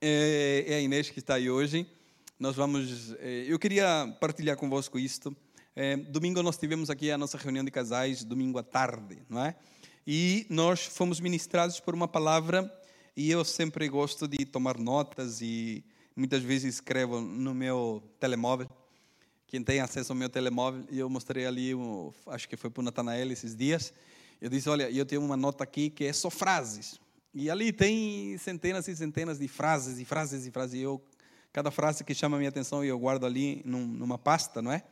é, é a Inês que está aí hoje. Nós vamos. É, eu queria partilhar convosco isto. É, domingo nós tivemos aqui a nossa reunião de casais, domingo à tarde, não é? E nós fomos ministrados por uma palavra e eu sempre gosto de tomar notas e muitas vezes escrevo no meu telemóvel. Quem tem acesso ao meu telemóvel, e eu mostrei ali, acho que foi para o Natanael esses dias. Eu disse: Olha, eu tenho uma nota aqui que é só frases. E ali tem centenas e centenas de frases e frases e frases. E eu, cada frase que chama a minha atenção, eu guardo ali num, numa pasta, não é?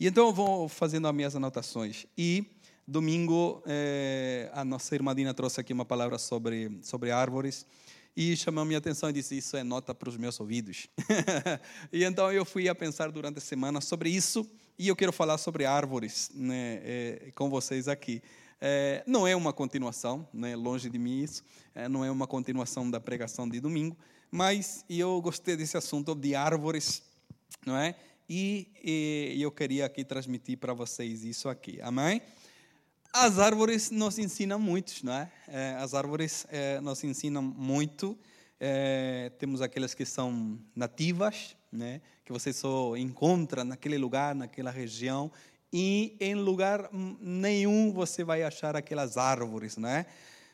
E então eu vou fazendo as minhas anotações. E domingo, é, a nossa irmã Dina trouxe aqui uma palavra sobre, sobre árvores e chamou minha atenção e disse: Isso é nota para os meus ouvidos. e então eu fui a pensar durante a semana sobre isso e eu quero falar sobre árvores né, é, com vocês aqui. É, não é uma continuação, né, longe de mim isso, é, não é uma continuação da pregação de domingo, mas eu gostei desse assunto de árvores, não é? E, e eu queria aqui transmitir para vocês isso aqui, amém? As árvores nos ensinam muito, não é? é as árvores é, nos ensinam muito. É, temos aquelas que são nativas, né? Que você só encontra naquele lugar, naquela região, e em lugar nenhum você vai achar aquelas árvores, né?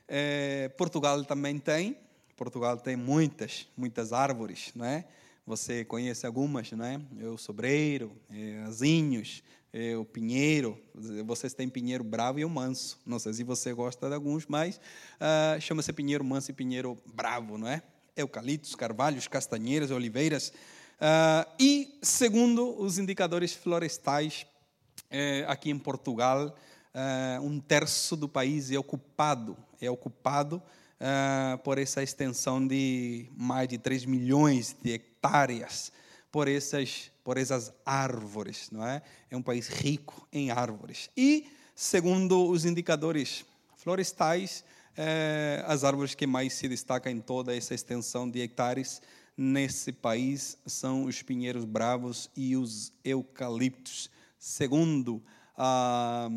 É, Portugal também tem, Portugal tem muitas, muitas árvores, né? Você conhece algumas, né? O sobreiro, é, azinhos, é, o pinheiro. Vocês têm pinheiro bravo e o manso. Não sei se você gosta de alguns, mas uh, chama-se pinheiro manso e pinheiro bravo, não é? Eucaliptos, carvalhos, castanheiras, oliveiras. Uh, e segundo os indicadores florestais é, aqui em Portugal, é, um terço do país é ocupado, é ocupado é, por essa extensão de mais de 3 milhões de hectares por essas, por essas árvores, não é? É um país rico em árvores. E, segundo os indicadores florestais, é, as árvores que mais se destacam em toda essa extensão de hectares nesse país são os pinheiros bravos e os eucaliptos segundo a,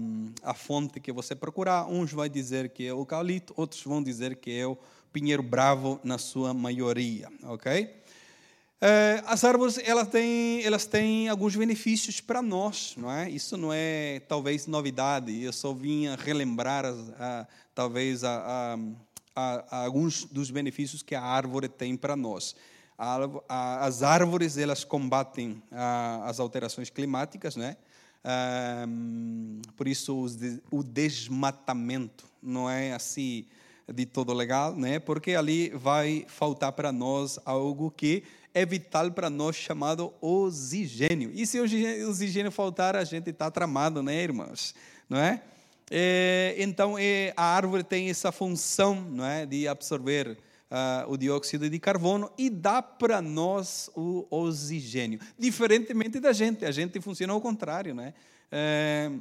a fonte que você procurar. Uns vai dizer que é o eucalipto, outros vão dizer que é o pinheiro bravo na sua maioria, ok? É, as árvores elas têm, elas têm alguns benefícios para nós, não é? Isso não é talvez novidade. Eu só vinha relembrar a, talvez a, a, alguns dos benefícios que a árvore tem para nós. as árvores elas combatem as alterações climáticas, né? Por isso o desmatamento não é assim de todo legal, né? Porque ali vai faltar para nós algo que é vital para nós chamado oxigênio. E se o oxigênio faltar, a gente está tramado, né, irmãos? Não é? é então é, a árvore tem essa função, não é, de absorver uh, o dióxido de carbono e dá para nós o oxigênio. Diferentemente da gente, a gente funciona ao contrário. Né? É,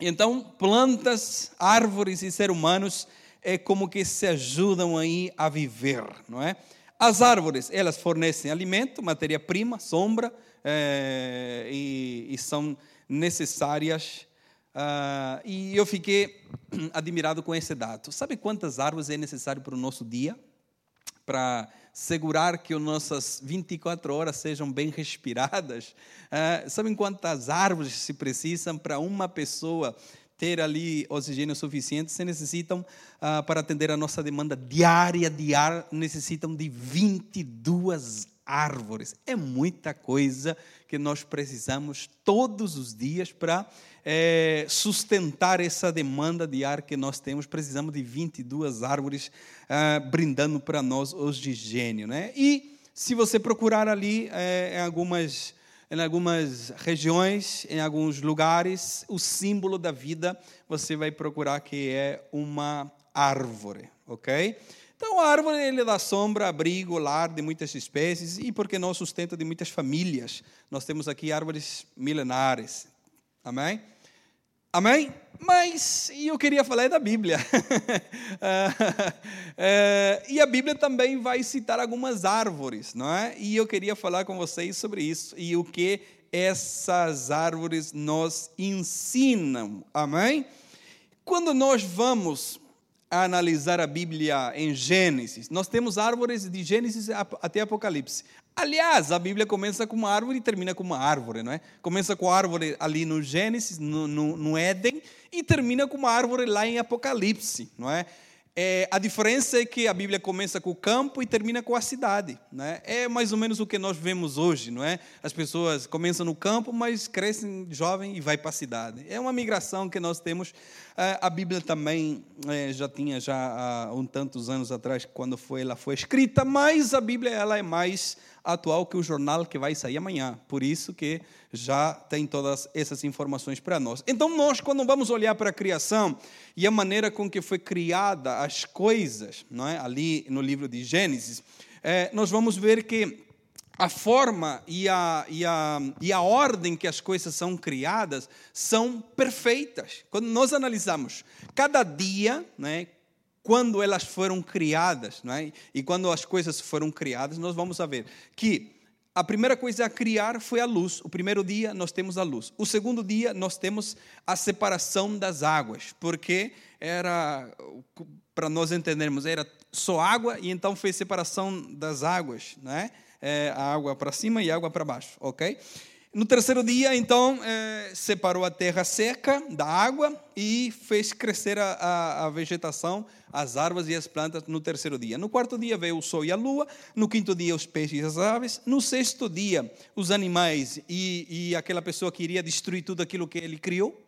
então, plantas, árvores e seres humanos é como que se ajudam aí a viver, não é? As árvores, elas fornecem alimento, matéria-prima, sombra, é, e, e, são necessárias. Uh, e eu fiquei admirado com esse dado. Sabe quantas árvores é necessário para o nosso dia? Para segurar que as nossas 24 horas sejam bem respiradas. Uh, sabem quantas árvores se precisam para uma pessoa ter ali oxigênio suficiente? Se necessitam, uh, para atender a nossa demanda diária de ar, necessitam de 22 árvores. É muita coisa que nós precisamos todos os dias para é, sustentar essa demanda de ar que nós temos. Precisamos de 22 árvores ah, brindando para nós oxigênio. Né? E se você procurar ali é, em algumas em algumas regiões, em alguns lugares, o símbolo da vida você vai procurar que é uma árvore, ok? Então, a árvore ele dá sombra, abrigo, lar de muitas espécies e, por que não, sustento de muitas famílias. Nós temos aqui árvores milenares. Amém? Amém? Mas eu queria falar da Bíblia. é, e a Bíblia também vai citar algumas árvores, não é? E eu queria falar com vocês sobre isso e o que essas árvores nos ensinam. Amém? Quando nós vamos a analisar a Bíblia em Gênesis, nós temos árvores de Gênesis até Apocalipse. Aliás, a Bíblia começa com uma árvore e termina com uma árvore, não é? Começa com a árvore ali no Gênesis, no, no, no Éden, e termina com uma árvore lá em Apocalipse, não é? É, a diferença é que a Bíblia começa com o campo e termina com a cidade. Né? É mais ou menos o que nós vemos hoje, não é? As pessoas começam no campo, mas crescem jovem e vai para a cidade. É uma migração que nós temos. É, a Bíblia também é, já tinha já há um tantos anos atrás quando foi ela foi escrita, mas a Bíblia ela é mais atual que o jornal que vai sair amanhã. Por isso que já tem todas essas informações para nós. Então nós quando vamos olhar para a criação e a maneira com que foi criada as coisas, não é? Ali no livro de Gênesis, é, nós vamos ver que a forma e a, e, a, e a ordem que as coisas são criadas são perfeitas. Quando nós analisamos cada dia, né, quando elas foram criadas, não é? e quando as coisas foram criadas, nós vamos ver que a primeira coisa a criar foi a luz. O primeiro dia nós temos a luz. O segundo dia nós temos a separação das águas, porque era, para nós entendermos, era só água e então fez separação das águas, né? É, a água para cima e a água para baixo, ok? No terceiro dia, então, é, separou a terra seca da água e fez crescer a, a, a, vegetação, as árvores e as plantas no terceiro dia. No quarto dia veio o sol e a lua. No quinto dia, os peixes e as aves. No sexto dia, os animais e, e aquela pessoa que iria destruir tudo aquilo que ele criou.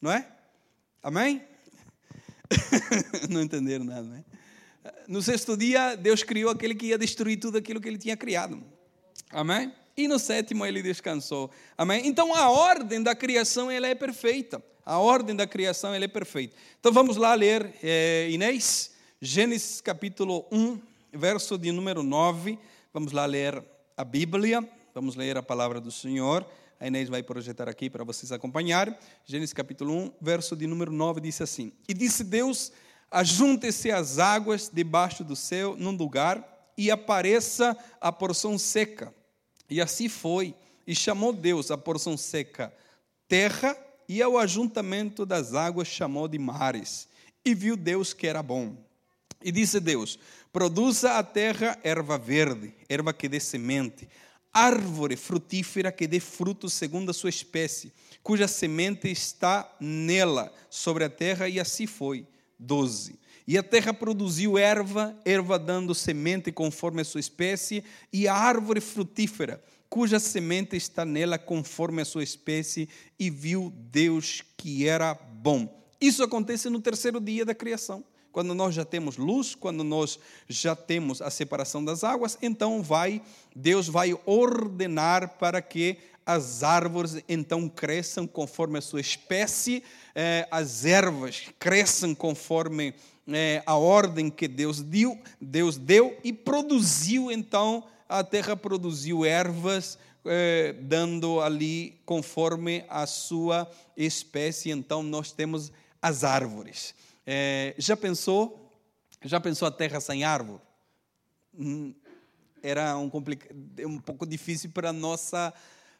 Não é? Amém? Não entenderam nada, né? No sexto dia, Deus criou aquele que ia destruir tudo aquilo que ele tinha criado. Amém? e no sétimo ele descansou. Amém? Então a ordem da criação ela é perfeita. A ordem da criação ela é perfeita. Então vamos lá ler, é, Inês, Gênesis capítulo 1, verso de número 9. Vamos lá ler a Bíblia, vamos ler a palavra do Senhor. A Inês vai projetar aqui para vocês acompanharem. Gênesis capítulo 1, verso de número 9 diz assim: E disse Deus: Ajunte-se as águas debaixo do céu num lugar e apareça a porção seca e assim foi. E chamou Deus a porção seca terra, e ao ajuntamento das águas chamou de mares. E viu Deus que era bom. E disse Deus: Produza a terra erva verde, erva que dê semente, árvore frutífera que dê frutos segundo a sua espécie, cuja semente está nela, sobre a terra, e assim foi. 12. E a terra produziu erva, erva dando semente conforme a sua espécie, e a árvore frutífera, cuja semente está nela conforme a sua espécie, e viu Deus que era bom. Isso acontece no terceiro dia da criação. Quando nós já temos luz, quando nós já temos a separação das águas, então vai Deus vai ordenar para que as árvores então cresçam conforme a sua espécie, eh, as ervas cresçam conforme é, a ordem que Deus deu, Deus deu e produziu então a terra produziu ervas é, dando ali conforme a sua espécie. Então nós temos as árvores. É, já pensou? Já pensou a terra sem árvore? Hum, era um, um pouco difícil para nossa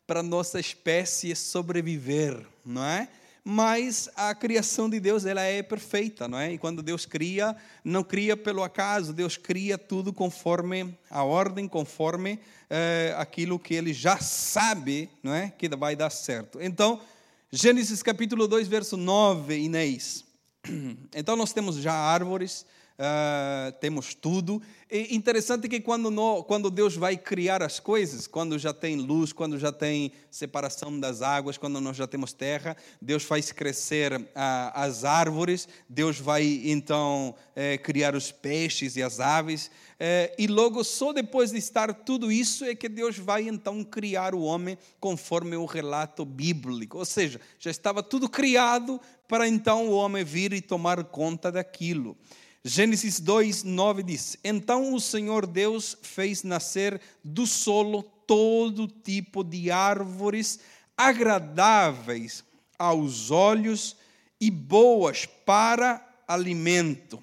para nossa espécie sobreviver, não é? Mas a criação de Deus ela é perfeita, não é? E quando Deus cria, não cria pelo acaso, Deus cria tudo conforme a ordem, conforme é, aquilo que Ele já sabe, não é? Que vai dar certo. Então, Gênesis capítulo 2, verso 9, Inês. Então nós temos já árvores, uh, temos tudo. E interessante que quando, no, quando Deus vai criar as coisas, quando já tem luz, quando já tem separação das águas, quando nós já temos terra, Deus faz crescer uh, as árvores, Deus vai então uh, criar os peixes e as aves. Eh, e logo, só depois de estar tudo isso, é que Deus vai então criar o homem conforme o relato bíblico. Ou seja, já estava tudo criado para então o homem vir e tomar conta daquilo. Gênesis 2, 9 diz: Então o Senhor Deus fez nascer do solo todo tipo de árvores agradáveis aos olhos e boas para alimento.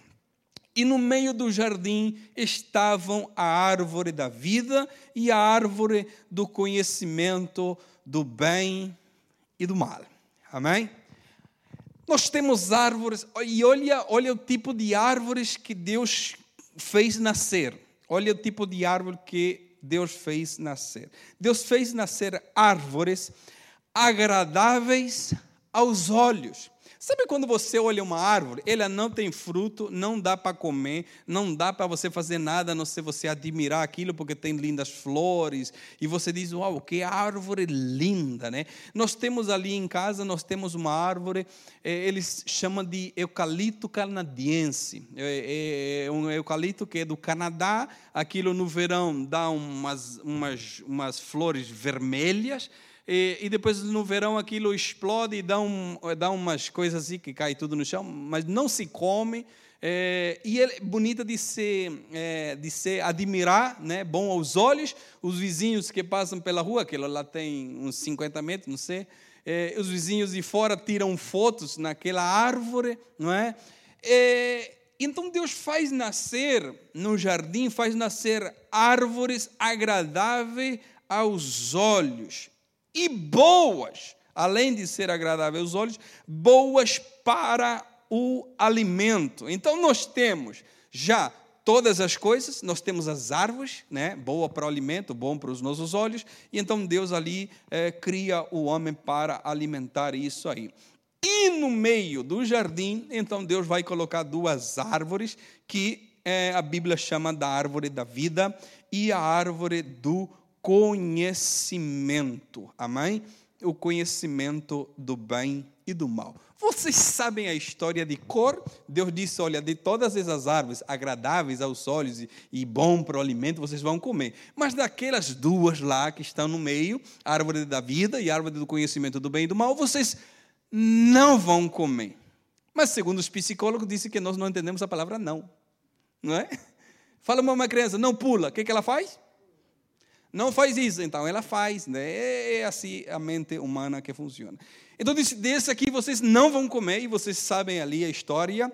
E no meio do jardim estavam a árvore da vida e a árvore do conhecimento do bem e do mal. Amém? Nós temos árvores, e olha, olha o tipo de árvores que Deus fez nascer. Olha o tipo de árvore que Deus fez nascer. Deus fez nascer árvores agradáveis aos olhos. Sabe quando você olha uma árvore, ela não tem fruto, não dá para comer, não dá para você fazer nada, a não ser você admirar aquilo porque tem lindas flores e você diz, uau, que árvore linda, né? Nós temos ali em casa, nós temos uma árvore, eh, eles chamam de eucalipto canadiense. É, é, é um eucalipto que é do Canadá, aquilo no verão dá umas, umas, umas flores vermelhas, e, e, depois no verão aquilo explode e dá, um, dá umas coisas assim que cai tudo no chão, mas não se come. É, e é bonita de se, é, de se admirar, né? bom aos olhos. Os vizinhos que passam pela rua, aquilo lá tem uns 50 metros, não sei. É, os vizinhos de fora tiram fotos naquela árvore, não é? é então Deus faz nascer no jardim, faz nascer árvores agradáveis aos olhos e boas, além de ser agradável aos olhos, boas para o alimento. Então nós temos já todas as coisas, nós temos as árvores, né, boa para o alimento, bom para os nossos olhos, e então Deus ali é, cria o homem para alimentar isso aí. E no meio do jardim, então Deus vai colocar duas árvores que é, a Bíblia chama da árvore da vida e a árvore do conhecimento. Amém? O conhecimento do bem e do mal. Vocês sabem a história de cor? Deus disse: olha, de todas essas árvores agradáveis aos olhos e, bom para o alimento, vocês vão comer. Mas daquelas duas lá que estão no meio, a árvore da vida e a árvore do conhecimento do bem e do mal, vocês não vão comer. Mas segundo os psicólogos, disse que nós não entendemos a palavra não. Não é? Fala uma criança, não pula. O que, que ela faz? Não faz isso, então ela faz, né? É assim a mente humana que funciona. Então, desse, aqui vocês não vão comer, e vocês sabem ali a história,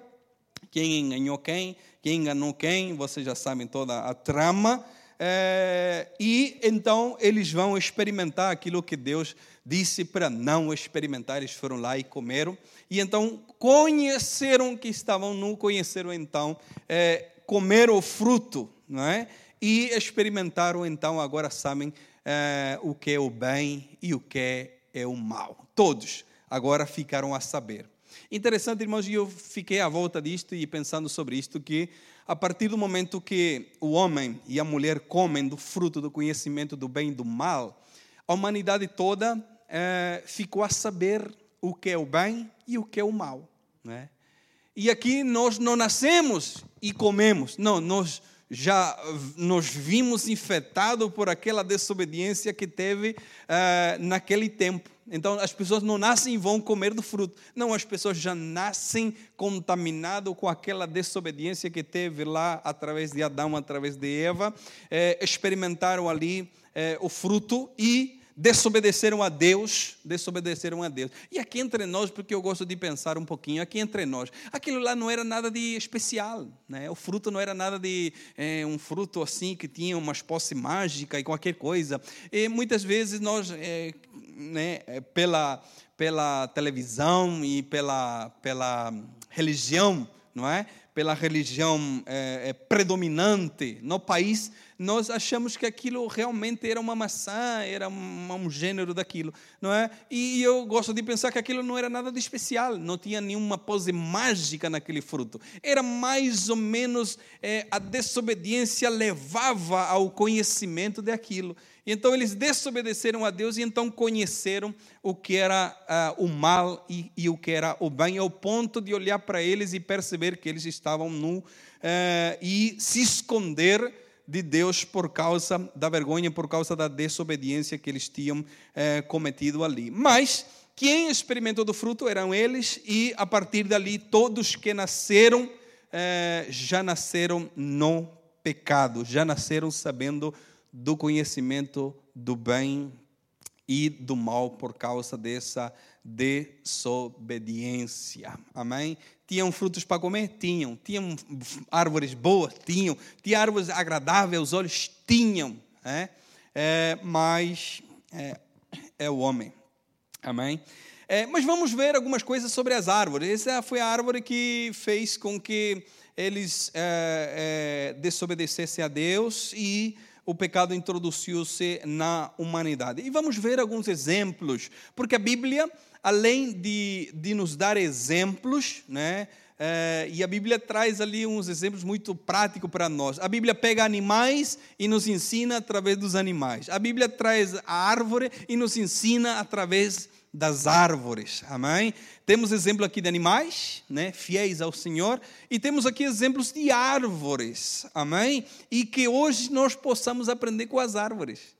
quem enganou quem, quem enganou quem, vocês já sabem toda a trama. É, e então eles vão experimentar aquilo que Deus disse para não experimentar. Eles foram lá e comeram. E então conheceram que estavam nu, conheceram então, é, comeram o fruto, não é? E experimentaram, então agora sabem é, o que é o bem e o que é o mal. Todos agora ficaram a saber. Interessante, irmãos, e eu fiquei à volta disto e pensando sobre isto, que a partir do momento que o homem e a mulher comem do fruto do conhecimento do bem e do mal, a humanidade toda é, ficou a saber o que é o bem e o que é o mal. Né? E aqui nós não nascemos e comemos, não, nós já nos vimos infectados por aquela desobediência que teve uh, naquele tempo. Então, as pessoas não nascem e vão comer do fruto. Não, as pessoas já nascem contaminadas com aquela desobediência que teve lá através de Adão, através de Eva. Eh, experimentaram ali eh, o fruto e desobedeceram a Deus, desobedeceram a Deus. E aqui entre nós, porque eu gosto de pensar um pouquinho, aqui entre nós, aquilo lá não era nada de especial, né? O fruto não era nada de é, um fruto assim que tinha uma posse mágica e qualquer coisa. E muitas vezes nós, é, né, é, pela pela televisão e pela pela religião, não é? Pela religião é, é predominante no país, nós achamos que aquilo realmente era uma maçã, era um, um gênero daquilo, não é? E eu gosto de pensar que aquilo não era nada de especial, não tinha nenhuma pose mágica naquele fruto. Era mais ou menos é, a desobediência levava ao conhecimento daquilo. E então eles desobedeceram a Deus e então conheceram o que era uh, o mal e, e, o que era o bem, ao ponto de olhar para eles e perceber que eles estavam nu uh, e se esconder de Deus por causa da vergonha, por causa da desobediência que eles tinham é, cometido ali. Mas quem experimentou do fruto eram eles, e a partir dali, todos que nasceram, é, já nasceram no pecado, já nasceram sabendo do conhecimento do bem e do mal por causa dessa desobediência. Amém? Tinham frutos para comer? Tinham. Tinham árvores boas? Tinham. Tinham árvores agradáveis aos olhos? Tinham. É? É, mas é, é, o homem. Amém? É, mas vamos ver algumas coisas sobre as árvores. Essa foi a árvore que fez com que eles é, é, desobedecessem a Deus e o pecado introduziu-se na humanidade. E vamos ver alguns exemplos, porque a Bíblia, além de, de nos dar exemplos, né, é, e a Bíblia traz ali uns exemplos muito práticos para nós. A Bíblia pega animais e nos ensina através dos animais. A Bíblia traz a árvore e nos ensina através das árvores. Amém? Temos exemplo aqui de animais, né, fiéis ao Senhor, e temos aqui exemplos de árvores. Amém? E que hoje nós possamos aprender com as árvores.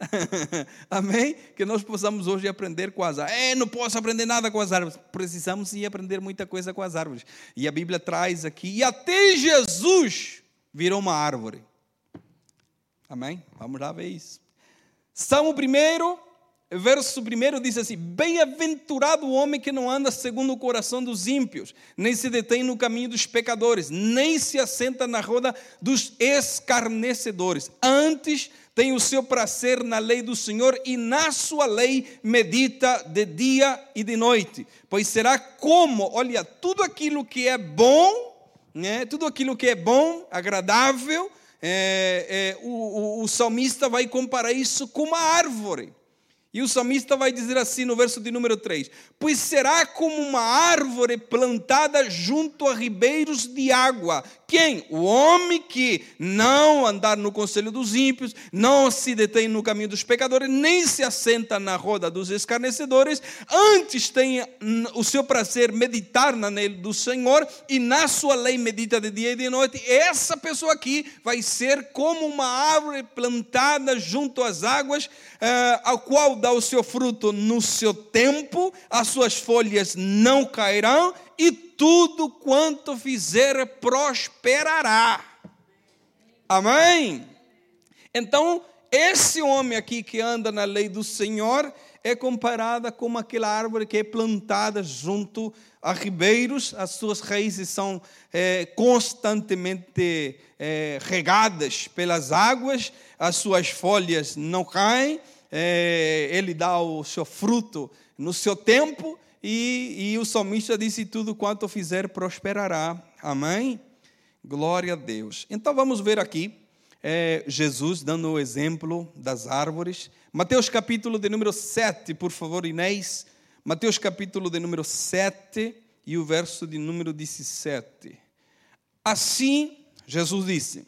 Amém? Que nós possamos hoje aprender com as árvores. É, não posso aprender nada com as árvores. Precisamos sim aprender muita coisa com as árvores. E a Bíblia traz aqui, e até Jesus virou uma árvore. Amém? Vamos lá ver isso. Salmo primeiro, verso 1 diz assim: Bem-aventurado o homem que não anda segundo o coração dos ímpios, nem se detém no caminho dos pecadores, nem se assenta na roda dos escarnecedores. Antes tem o seu prazer na lei do Senhor e na sua lei medita de dia e de noite. Pois será como, olha, tudo aquilo que é bom, né, tudo aquilo que é bom, agradável, é, é, o, o, o salmista vai comparar isso com uma árvore e o salmista vai dizer assim no verso de número 3: Pois será como uma árvore plantada junto a ribeiros de água. Quem? O homem que não andar no conselho dos ímpios, não se detém no caminho dos pecadores, nem se assenta na roda dos escarnecedores, antes tem o seu prazer meditar na lei do Senhor e na sua lei medita de dia e de noite. Essa pessoa aqui vai ser como uma árvore plantada junto às águas, uh, ao qual dá o seu fruto no seu tempo, as suas folhas não cairão e tudo quanto fizer prosperará. Amém? Então, esse homem aqui que anda na lei do Senhor é comparada com aquela árvore que é plantada junto a ribeiros, as suas raízes são é, constantemente é, regadas pelas águas, as suas folhas não caem, é, ele dá o seu fruto no seu tempo, e, e o salmista disse: Tudo quanto fizer prosperará. Amém? Glória a Deus. Então vamos ver aqui é, Jesus dando o exemplo das árvores. Mateus capítulo de número 7, por favor, Inês. Mateus capítulo de número 7 e o verso de número 17. Assim, Jesus disse: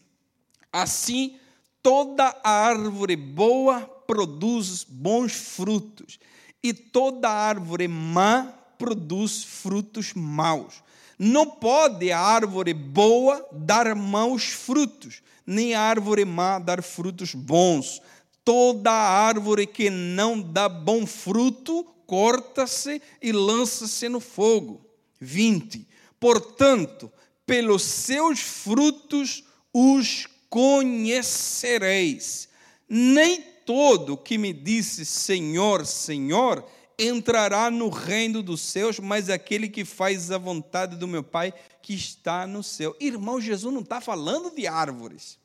Assim toda árvore boa produz bons frutos, e toda árvore má produz frutos maus. Não pode a árvore boa dar maus frutos, nem a árvore má dar frutos bons. Toda árvore que não dá bom fruto, corta-se e lança-se no fogo. 20. Portanto, pelos seus frutos os conhecereis. Nem todo que me disse Senhor, Senhor, entrará no reino dos céus, mas aquele que faz a vontade do meu Pai que está no céu. Irmão, Jesus não está falando de árvores.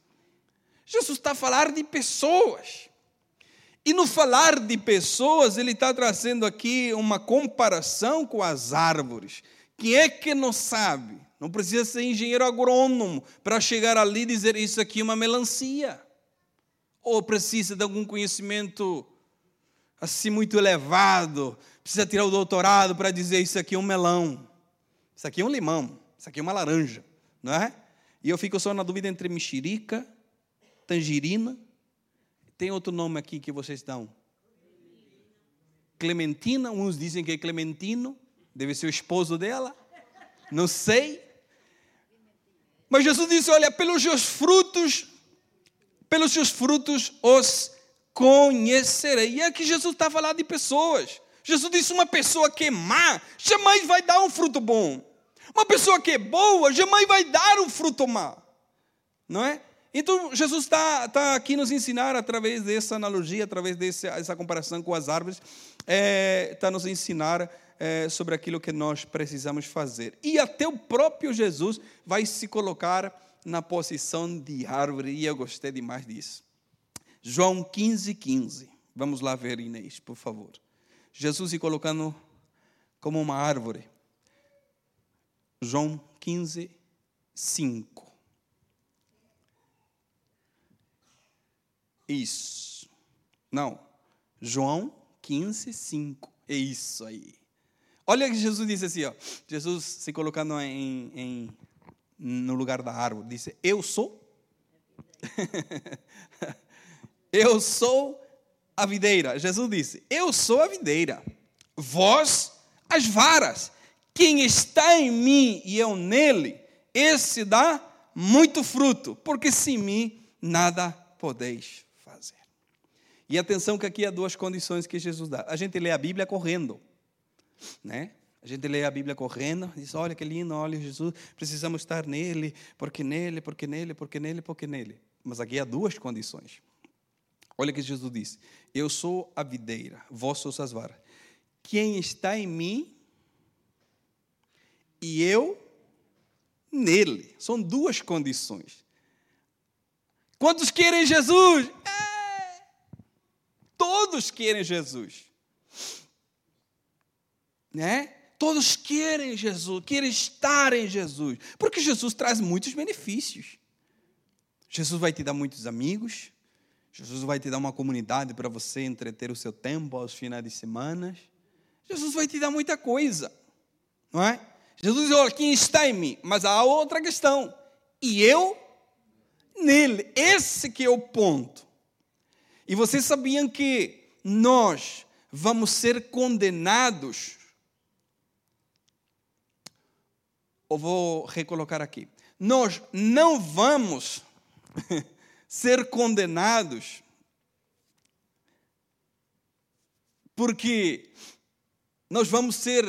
Jesus está falando de pessoas. E no falar de pessoas, ele está trazendo aqui uma comparação com as árvores. Quem é que não sabe? Não precisa ser engenheiro agrônomo para chegar ali e dizer isso aqui é uma melancia ou precisa de algum conhecimento assim muito elevado, precisa tirar o doutorado para dizer isso aqui é um melão, isso aqui é um limão, isso aqui é uma laranja, não é? E eu fico só na dúvida entre mexerica, tangerina, tem outro nome aqui que vocês dão? Clementina, uns dizem que é Clementino, deve ser o esposo dela, não sei. Mas Jesus disse: Olha, pelos seus frutos pelos seus frutos os conhecerei. E aqui Jesus está falando de pessoas. Jesus disse: uma pessoa que é má jamais vai dar um fruto bom. Uma pessoa que é boa jamais vai dar um fruto má. Não é? Então, Jesus está tá aqui nos ensinar, através dessa analogia, através dessa, comparação com as árvores, é, está nos ensinar é, sobre aquilo que nós precisamos fazer. E até o próprio Jesus vai se colocar na posição de árvore, e eu gostei demais disso. João 15, 15. Vamos lá ver, Inês, por favor. Jesus se colocando como uma árvore. João 15, 5. Isso. Não. João 15, 5. É isso aí. Olha que Jesus disse assim, ó. Jesus se colocando em, em no lugar da árvore, disse: Eu sou. eu sou a videira. Jesus disse: Eu sou a videira. Vós as varas. Quem está em mim e eu nele, esse dá muito fruto, porque sem mim nada podeis fazer. E atenção que aqui há duas condições que Jesus dá. A gente lê a Bíblia correndo, né? A gente lê a Bíblia correndo, diz: Olha que lindo, olha Jesus, precisamos estar nele, porque nele, porque nele, porque nele, porque nele. Mas aqui há duas condições. Olha que Jesus disse: Eu sou a videira, vós sois as varas. Quem está em mim e eu nele. São duas condições. Quantos querem Jesus? É. Todos querem Jesus. Né? Todos querem Jesus, querem estar em Jesus, porque Jesus traz muitos benefícios. Jesus vai te dar muitos amigos, Jesus vai te dar uma comunidade para você entreter o seu tempo aos finais de semana. Jesus vai te dar muita coisa, não é? Jesus diz: Olha, quem está em mim? Mas há outra questão. E eu nele. Esse que é o ponto. E vocês sabiam que nós vamos ser condenados ou vou recolocar aqui. Nós não vamos ser condenados porque nós vamos ser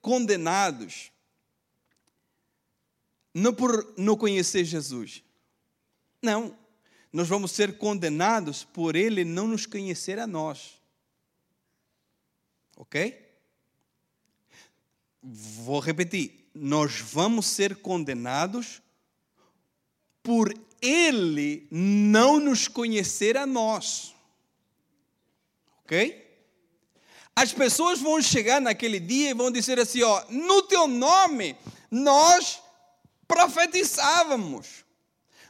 condenados não por não conhecer Jesus. Não. Nós vamos ser condenados por ele não nos conhecer a nós. Ok? Vou repetir nós vamos ser condenados por ele não nos conhecer a nós. Ok? As pessoas vão chegar naquele dia e vão dizer assim: ó, no teu nome nós profetizávamos,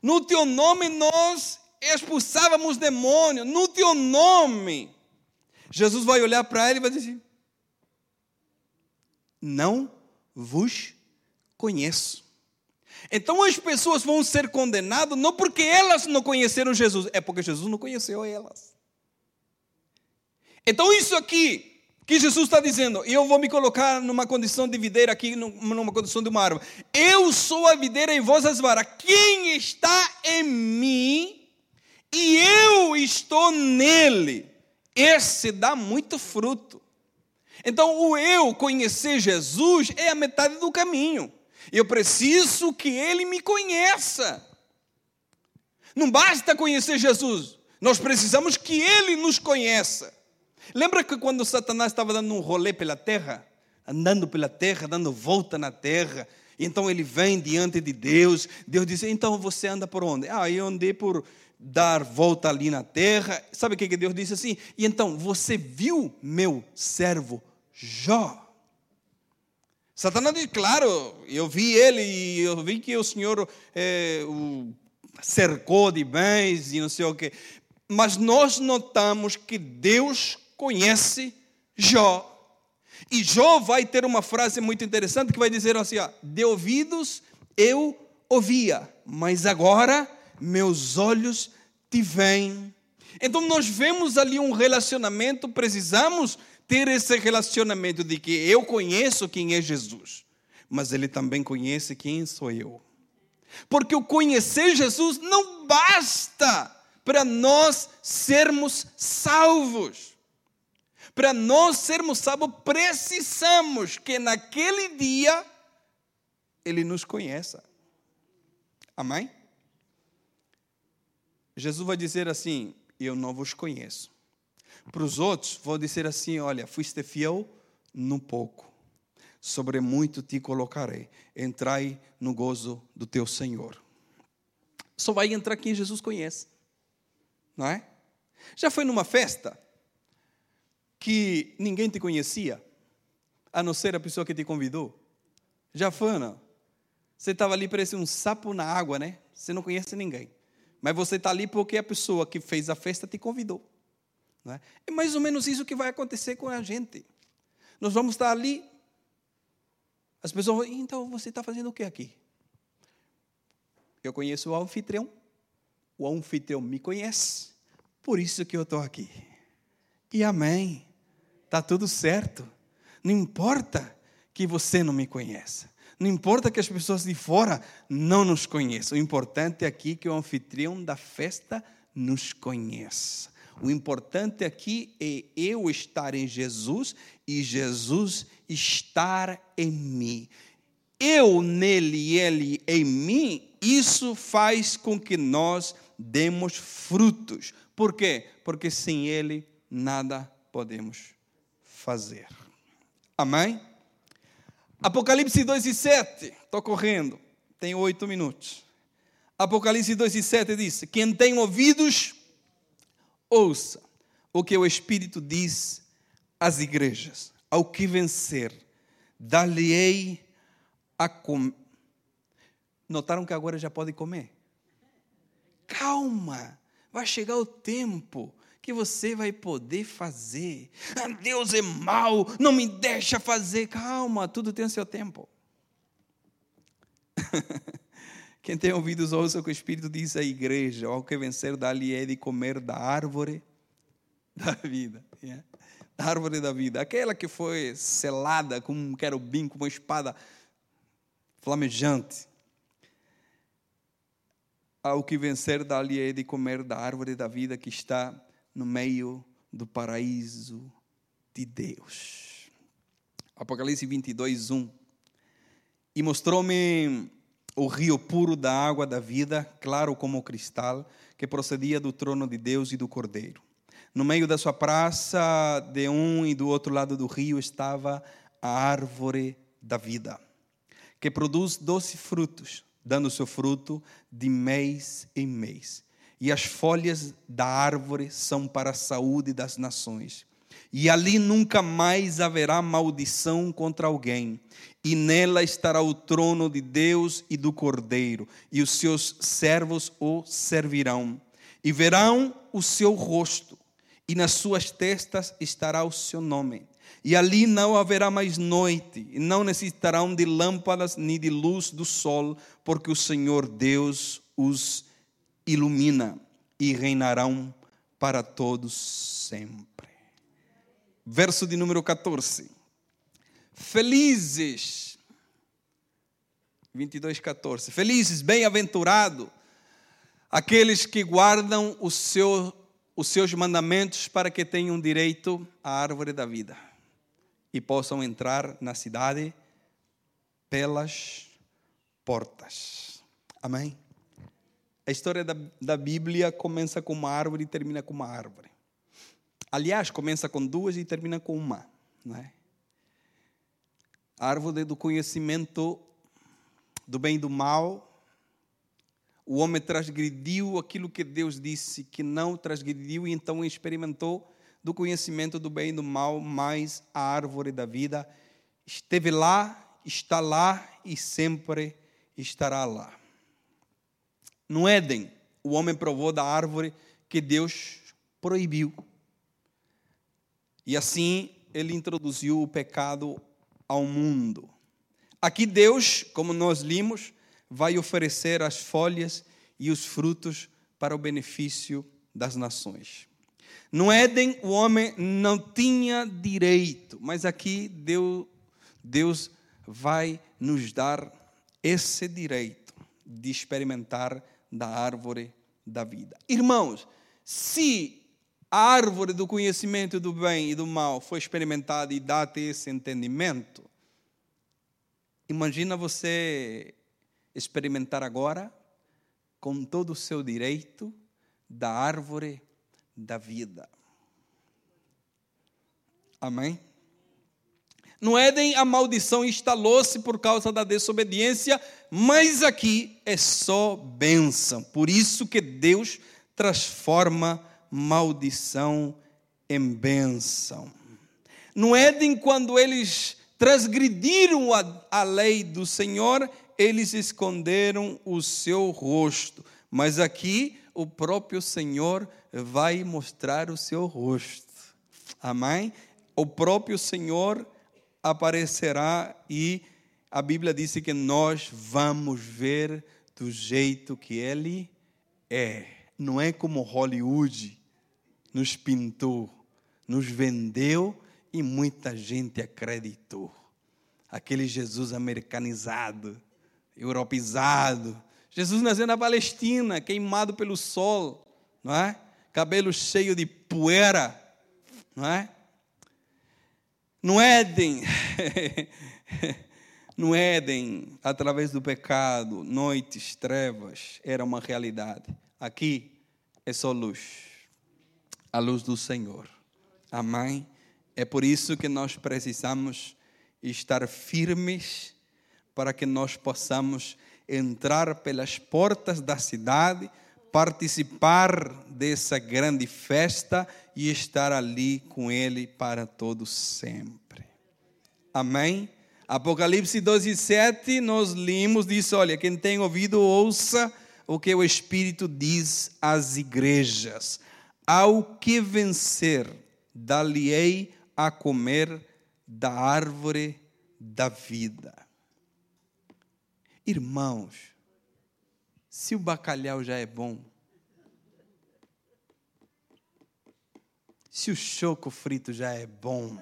no teu nome nós expulsávamos demônios, no teu nome. Jesus vai olhar para ele e vai dizer: Não vos conheço. Então as pessoas vão ser condenadas não porque elas não conheceram Jesus, é porque Jesus não conheceu elas. Então isso aqui que Jesus está dizendo, eu vou me colocar numa condição de videira aqui, numa condição de uma árvore. Eu sou a videira e vós as varas. Quem está em mim e eu estou nele, esse dá muito fruto. Então, o eu conhecer Jesus é a metade do caminho. Eu preciso que ele me conheça. Não basta conhecer Jesus, nós precisamos que ele nos conheça. Lembra que quando Satanás estava dando um rolê pela terra, andando pela terra, dando volta na terra, então ele vem diante de Deus, Deus diz: Então você anda por onde? Ah, eu andei por dar volta ali na terra. Sabe o que Deus disse assim? E então, você viu meu servo Jó. Satanás claro, eu vi ele e eu vi que o Senhor é, o cercou de bens e não sei o quê. Mas nós notamos que Deus conhece Jó. E Jó vai ter uma frase muito interessante que vai dizer assim: ó, de ouvidos eu ouvia, mas agora meus olhos te veem. Então nós vemos ali um relacionamento, precisamos ter esse relacionamento de que eu conheço quem é Jesus, mas ele também conhece quem sou eu. Porque o conhecer Jesus não basta para nós sermos salvos. Para nós sermos salvos, precisamos que naquele dia ele nos conheça. Amém? Jesus vai dizer assim: Eu não vos conheço. Para os outros, vou dizer assim: olha, fuiste fiel no pouco, sobre muito te colocarei. Entrai no gozo do teu Senhor. Só vai entrar quem Jesus conhece, não é? Já foi numa festa que ninguém te conhecia? a não ser a pessoa que te convidou? Já foi, não? Você estava ali, parece um sapo na água, né? Você não conhece ninguém. Mas você está ali porque a pessoa que fez a festa te convidou. É? é mais ou menos isso que vai acontecer com a gente. Nós vamos estar ali. As pessoas vão, então você está fazendo o que aqui? Eu conheço o anfitrião. O anfitrião me conhece. Por isso que eu estou aqui. E amém. Está tudo certo. Não importa que você não me conheça. Não importa que as pessoas de fora não nos conheçam. O importante aqui é que o anfitrião da festa nos conheça. O importante aqui é eu estar em Jesus e Jesus estar em mim. Eu nele e ele em mim, isso faz com que nós demos frutos. Por quê? Porque sem ele nada podemos fazer. Amém? Apocalipse 2 e 7, estou correndo, tenho oito minutos. Apocalipse 2 e 7 diz: Quem tem ouvidos, ouça o que o Espírito diz às igrejas. Ao que vencer, dar-lhe-ei a comer. Notaram que agora já pode comer? Calma, vai chegar o tempo que você vai poder fazer. Ah, Deus é mau, não me deixa fazer. Calma, tudo tem o seu tempo. Quem tem ouvidos, ouça o que o Espírito diz à igreja: ao que vencer, dá-lhe é de comer da árvore da vida. Yeah? Da árvore da vida. Aquela que foi selada com um querubim, com uma espada flamejante. Ao que vencer, dá-lhe é de comer da árvore da vida que está no meio do paraíso de Deus. Apocalipse 22, 1. E mostrou-me o rio puro da água da vida, claro como cristal, que procedia do trono de Deus e do Cordeiro. No meio da sua praça, de um e do outro lado do rio, estava a árvore da vida, que produz doze frutos, dando seu fruto de mês em mês e as folhas da árvore são para a saúde das nações. E ali nunca mais haverá maldição contra alguém, e nela estará o trono de Deus e do Cordeiro, e os seus servos o servirão. E verão o seu rosto, e nas suas testas estará o seu nome. E ali não haverá mais noite, e não necessitarão de lâmpadas nem de luz do sol, porque o Senhor Deus os ilumina e reinarão para todos sempre. Verso de número 14. Felizes, 22, 14. Felizes, bem-aventurados, aqueles que guardam o seu, os seus mandamentos para que tenham direito à árvore da vida e possam entrar na cidade pelas portas. Amém? A história da, da Bíblia começa com uma árvore e termina com uma árvore. Aliás, começa com duas e termina com uma. Não é? A árvore do conhecimento do bem e do mal. O homem transgrediu aquilo que Deus disse que não transgrediu e então experimentou do conhecimento do bem e do mal, mas a árvore da vida esteve lá, está lá e sempre estará lá. No Éden, o homem provou da árvore que Deus proibiu. E assim ele introduziu o pecado ao mundo. Aqui Deus, como nós limos, vai oferecer as folhas e os frutos para o benefício das nações. No Éden, o homem não tinha direito, mas aqui Deus, Deus vai nos dar esse direito de experimentar da árvore da vida. Irmãos, se a árvore do conhecimento do bem e do mal foi experimentada e dá-te esse entendimento, imagina você experimentar agora, com todo o seu direito, da árvore da vida. Amém? No Éden, a maldição instalou-se por causa da desobediência, mas aqui é só bênção. Por isso que Deus transforma maldição em bênção. No Éden, quando eles transgrediram a, a lei do Senhor, eles esconderam o seu rosto. Mas aqui o próprio Senhor vai mostrar o seu rosto. Amém? O próprio Senhor aparecerá e a Bíblia diz que nós vamos ver do jeito que ele é. Não é como Hollywood nos pintou, nos vendeu e muita gente acreditou. Aquele Jesus americanizado, europeizado. Jesus nasceu na Palestina, queimado pelo sol, não é? Cabelo cheio de poeira, não é? No Éden, no Éden, através do pecado, noites, trevas, era uma realidade. Aqui é só luz, a luz do Senhor. Amém? É por isso que nós precisamos estar firmes para que nós possamos entrar pelas portas da cidade, participar dessa grande festa e estar ali com Ele para todo sempre. Amém? Apocalipse 12, 7, nós limos, diz, olha, quem tem ouvido, ouça o que o Espírito diz às igrejas. Ao que vencer, dá-lhe-ei a comer da árvore da vida. Irmãos, se o bacalhau já é bom, se o choco frito já é bom,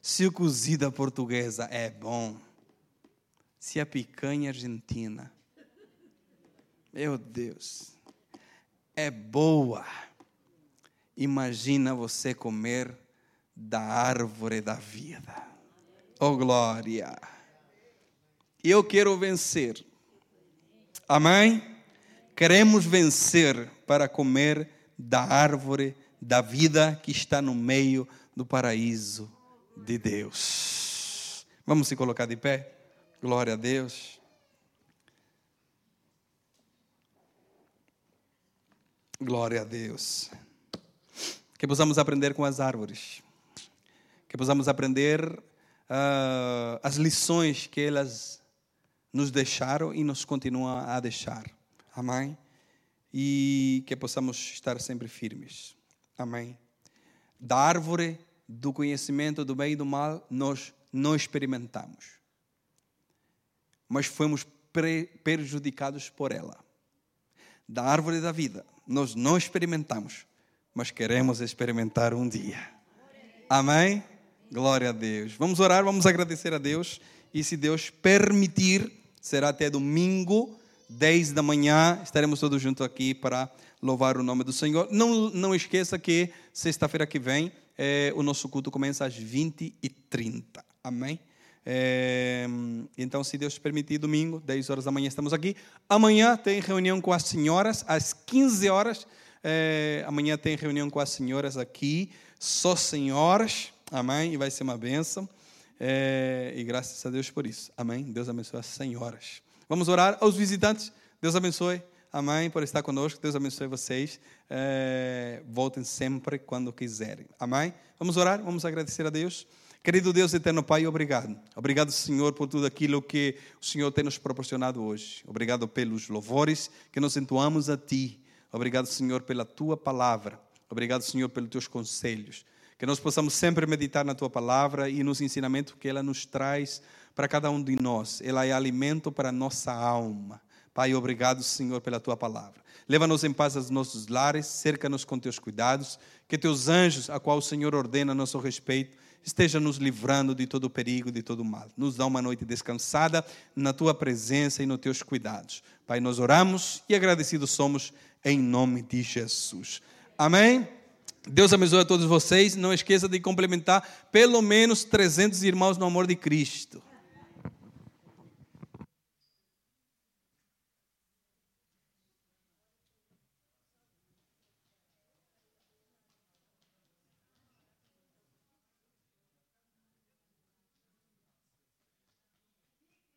se o cozido portuguesa é bom, se a picanha argentina, meu Deus, é boa. Imagina você comer da árvore da vida. Oh glória! Eu quero vencer. Amém? Queremos vencer para comer da árvore da vida que está no meio do paraíso de Deus. Vamos se colocar de pé? Glória a Deus. Glória a Deus. Que possamos aprender com as árvores. Que possamos aprender uh, as lições que elas nos deixaram e nos continuam a deixar. Amém? E que possamos estar sempre firmes. Amém? Da árvore do conhecimento do bem e do mal, nós não experimentamos. Mas fomos prejudicados por ela. Da árvore da vida, nós não experimentamos, mas queremos experimentar um dia. Amém? Glória a Deus. Vamos orar, vamos agradecer a Deus. E se Deus permitir, será até domingo, 10 da manhã, estaremos todos juntos aqui para louvar o nome do Senhor. Não, não esqueça que sexta-feira que vem é, o nosso culto começa às 20h30. Amém? É, então, se Deus permitir, domingo, 10 horas da manhã, estamos aqui. Amanhã tem reunião com as senhoras, às 15 horas. É, amanhã tem reunião com as senhoras aqui, só senhoras. Amém? E vai ser uma bênção. É, e graças a Deus por isso. Amém? Deus abençoe as senhoras. Vamos orar aos visitantes. Deus abençoe. Amém por estar conosco. Deus abençoe vocês. Voltem sempre quando quiserem. Amém? Vamos orar, vamos agradecer a Deus. Querido Deus eterno Pai, obrigado. Obrigado, Senhor, por tudo aquilo que o Senhor tem nos proporcionado hoje. Obrigado pelos louvores que nos entoamos a Ti. Obrigado, Senhor, pela Tua palavra. Obrigado, Senhor, pelos Teus conselhos. Que nós possamos sempre meditar na Tua palavra e nos ensinamentos que ela nos traz para cada um de nós. Ela é alimento para a nossa alma. Pai, obrigado, Senhor, pela tua palavra. Leva-nos em paz aos nossos lares, cerca-nos com teus cuidados, que teus anjos, a qual o Senhor ordena a nosso respeito, estejam nos livrando de todo perigo, de todo mal. Nos dá uma noite descansada na tua presença e nos teus cuidados. Pai, nós oramos e agradecidos somos em nome de Jesus. Amém? Deus abençoe a todos vocês. Não esqueça de complementar pelo menos 300 irmãos no amor de Cristo.